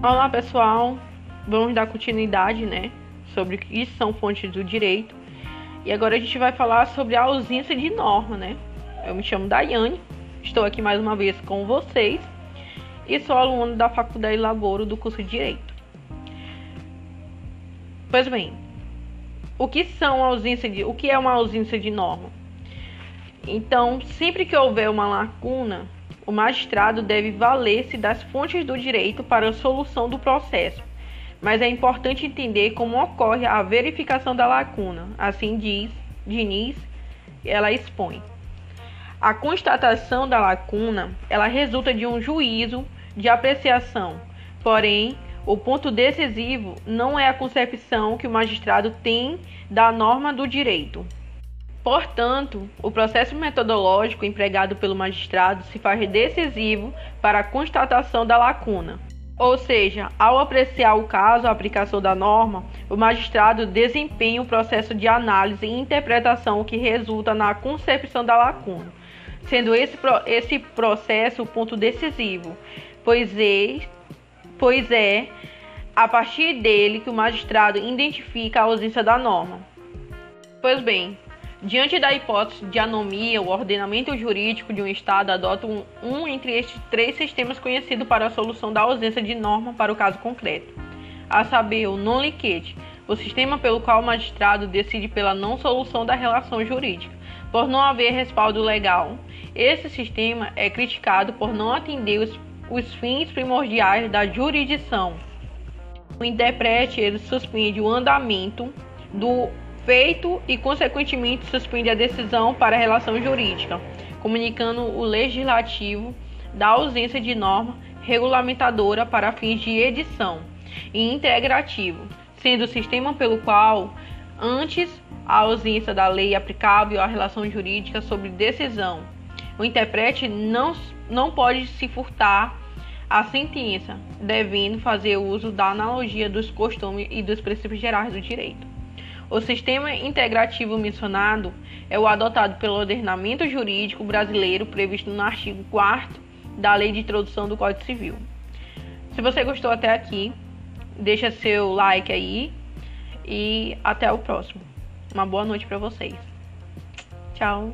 Olá pessoal, vamos dar continuidade, né, sobre o que são fontes do direito. E agora a gente vai falar sobre a ausência de norma, né? Eu me chamo Daiane, estou aqui mais uma vez com vocês e sou aluno da Faculdade Laboro do curso de Direito. Pois bem, o que são ausência de, o que é uma ausência de norma? Então, sempre que houver uma lacuna o magistrado deve valer-se das fontes do direito para a solução do processo, mas é importante entender como ocorre a verificação da lacuna. Assim diz Diniz, ela expõe. A constatação da lacuna, ela resulta de um juízo de apreciação. Porém, o ponto decisivo não é a concepção que o magistrado tem da norma do direito, Portanto, o processo metodológico empregado pelo magistrado se faz decisivo para a constatação da lacuna. Ou seja, ao apreciar o caso, a aplicação da norma, o magistrado desempenha o processo de análise e interpretação que resulta na concepção da lacuna, sendo esse, esse processo o ponto decisivo, pois é, pois é a partir dele que o magistrado identifica a ausência da norma. Pois bem, Diante da hipótese de anomia, o ordenamento jurídico de um Estado adota um, um, entre estes três sistemas conhecido para a solução da ausência de norma para o caso concreto, a saber, o non-liquete, o sistema pelo qual o magistrado decide pela não solução da relação jurídica, por não haver respaldo legal. Esse sistema é criticado por não atender os, os fins primordiais da jurisdição. O interprete ele suspende o andamento do feito e, consequentemente, suspende a decisão para a relação jurídica, comunicando o legislativo da ausência de norma regulamentadora para fins de edição e integrativo, sendo o sistema pelo qual, antes a ausência da lei aplicável à relação jurídica sobre decisão, o intérprete não, não pode se furtar à sentença, devendo fazer uso da analogia dos costumes e dos princípios gerais do direito. O sistema integrativo mencionado é o adotado pelo ordenamento jurídico brasileiro previsto no artigo 4 da Lei de Introdução do Código Civil. Se você gostou até aqui, deixa seu like aí e até o próximo. Uma boa noite para vocês. Tchau.